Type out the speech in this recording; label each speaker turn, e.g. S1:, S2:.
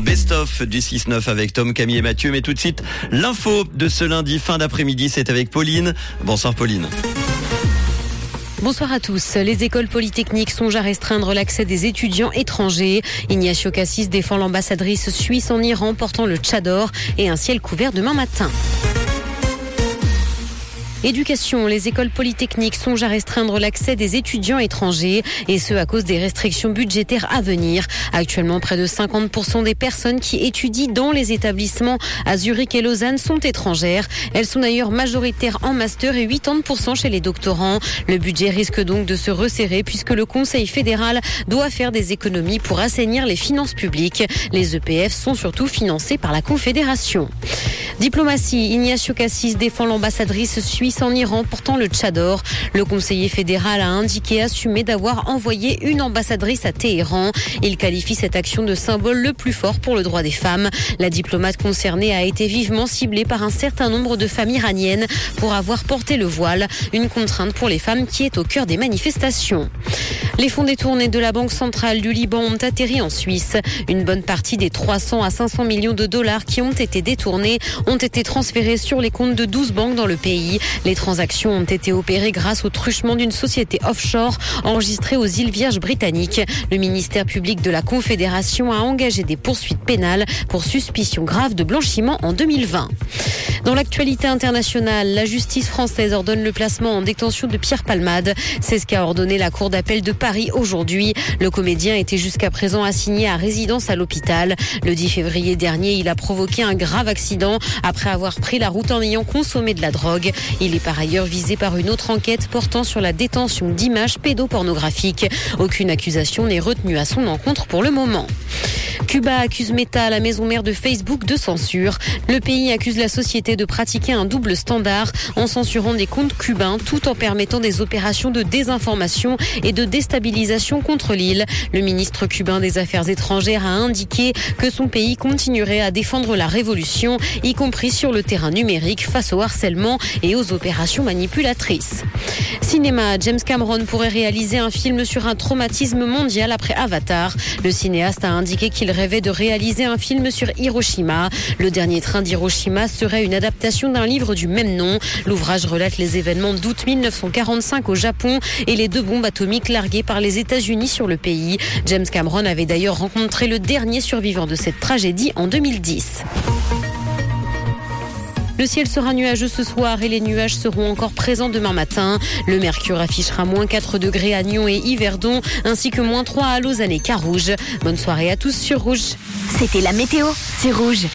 S1: best-of du 6-9 avec Tom, Camille et Mathieu. Mais tout de suite, l'info de ce lundi fin d'après-midi, c'est avec Pauline. Bonsoir Pauline.
S2: Bonsoir à tous. Les écoles polytechniques songent à restreindre l'accès des étudiants étrangers. Ignacio Cassis défend l'ambassadrice suisse en Iran portant le tchador et un ciel couvert demain matin. Éducation, les écoles polytechniques songent à restreindre l'accès des étudiants étrangers et ce à cause des restrictions budgétaires à venir. Actuellement, près de 50% des personnes qui étudient dans les établissements à Zurich et Lausanne sont étrangères. Elles sont d'ailleurs majoritaires en master et 80% chez les doctorants. Le budget risque donc de se resserrer puisque le Conseil fédéral doit faire des économies pour assainir les finances publiques. Les EPF sont surtout financés par la Confédération. Diplomatie, Ignacio Cassis défend l'ambassadrice suisse en Iran portant le Tchador. Le conseiller fédéral a indiqué assumer d'avoir envoyé une ambassadrice à Téhéran. Il qualifie cette action de symbole le plus fort pour le droit des femmes. La diplomate concernée a été vivement ciblée par un certain nombre de femmes iraniennes pour avoir porté le voile, une contrainte pour les femmes qui est au cœur des manifestations. Les fonds détournés de la Banque centrale du Liban ont atterri en Suisse. Une bonne partie des 300 à 500 millions de dollars qui ont été détournés ont été transférés sur les comptes de 12 banques dans le pays. Les transactions ont été opérées grâce au truchement d'une société offshore enregistrée aux îles Vierges britanniques. Le ministère public de la Confédération a engagé des poursuites pénales pour suspicion grave de blanchiment en 2020. Dans l'actualité internationale, la justice française ordonne le placement en détention de Pierre Palmade. C'est ce qu'a ordonné la Cour d'appel de Paris aujourd'hui. Le comédien était jusqu'à présent assigné à résidence à l'hôpital. Le 10 février dernier, il a provoqué un grave accident après avoir pris la route en ayant consommé de la drogue. Il est par ailleurs visé par une autre enquête portant sur la détention d'images pédopornographiques. Aucune accusation n'est retenue à son encontre pour le moment. Cuba accuse Meta, la maison mère de Facebook, de censure. Le pays accuse la société de pratiquer un double standard en censurant des comptes cubains tout en permettant des opérations de désinformation et de déstabilisation contre l'île. Le ministre cubain des Affaires étrangères a indiqué que son pays continuerait à défendre la révolution, y compris sur le terrain numérique face au harcèlement et aux opérations manipulatrices. Cinéma, James Cameron pourrait réaliser un film sur un traumatisme mondial après Avatar. Le cinéaste a indiqué qu'il rêvait de réaliser un film sur Hiroshima. Le dernier train d'Hiroshima serait une adaptation d'un livre du même nom. L'ouvrage relate les événements d'août 1945 au Japon et les deux bombes atomiques larguées par les États-Unis sur le pays. James Cameron avait d'ailleurs rencontré le dernier survivant de cette tragédie en 2010. Le ciel sera nuageux ce soir et les nuages seront encore présents demain matin. Le mercure affichera moins 4 degrés à Nyon et Yverdon, ainsi que moins 3 à Lausanne et Carouge. Bonne soirée à tous sur Rouge.
S3: C'était la météo, c'est Rouge.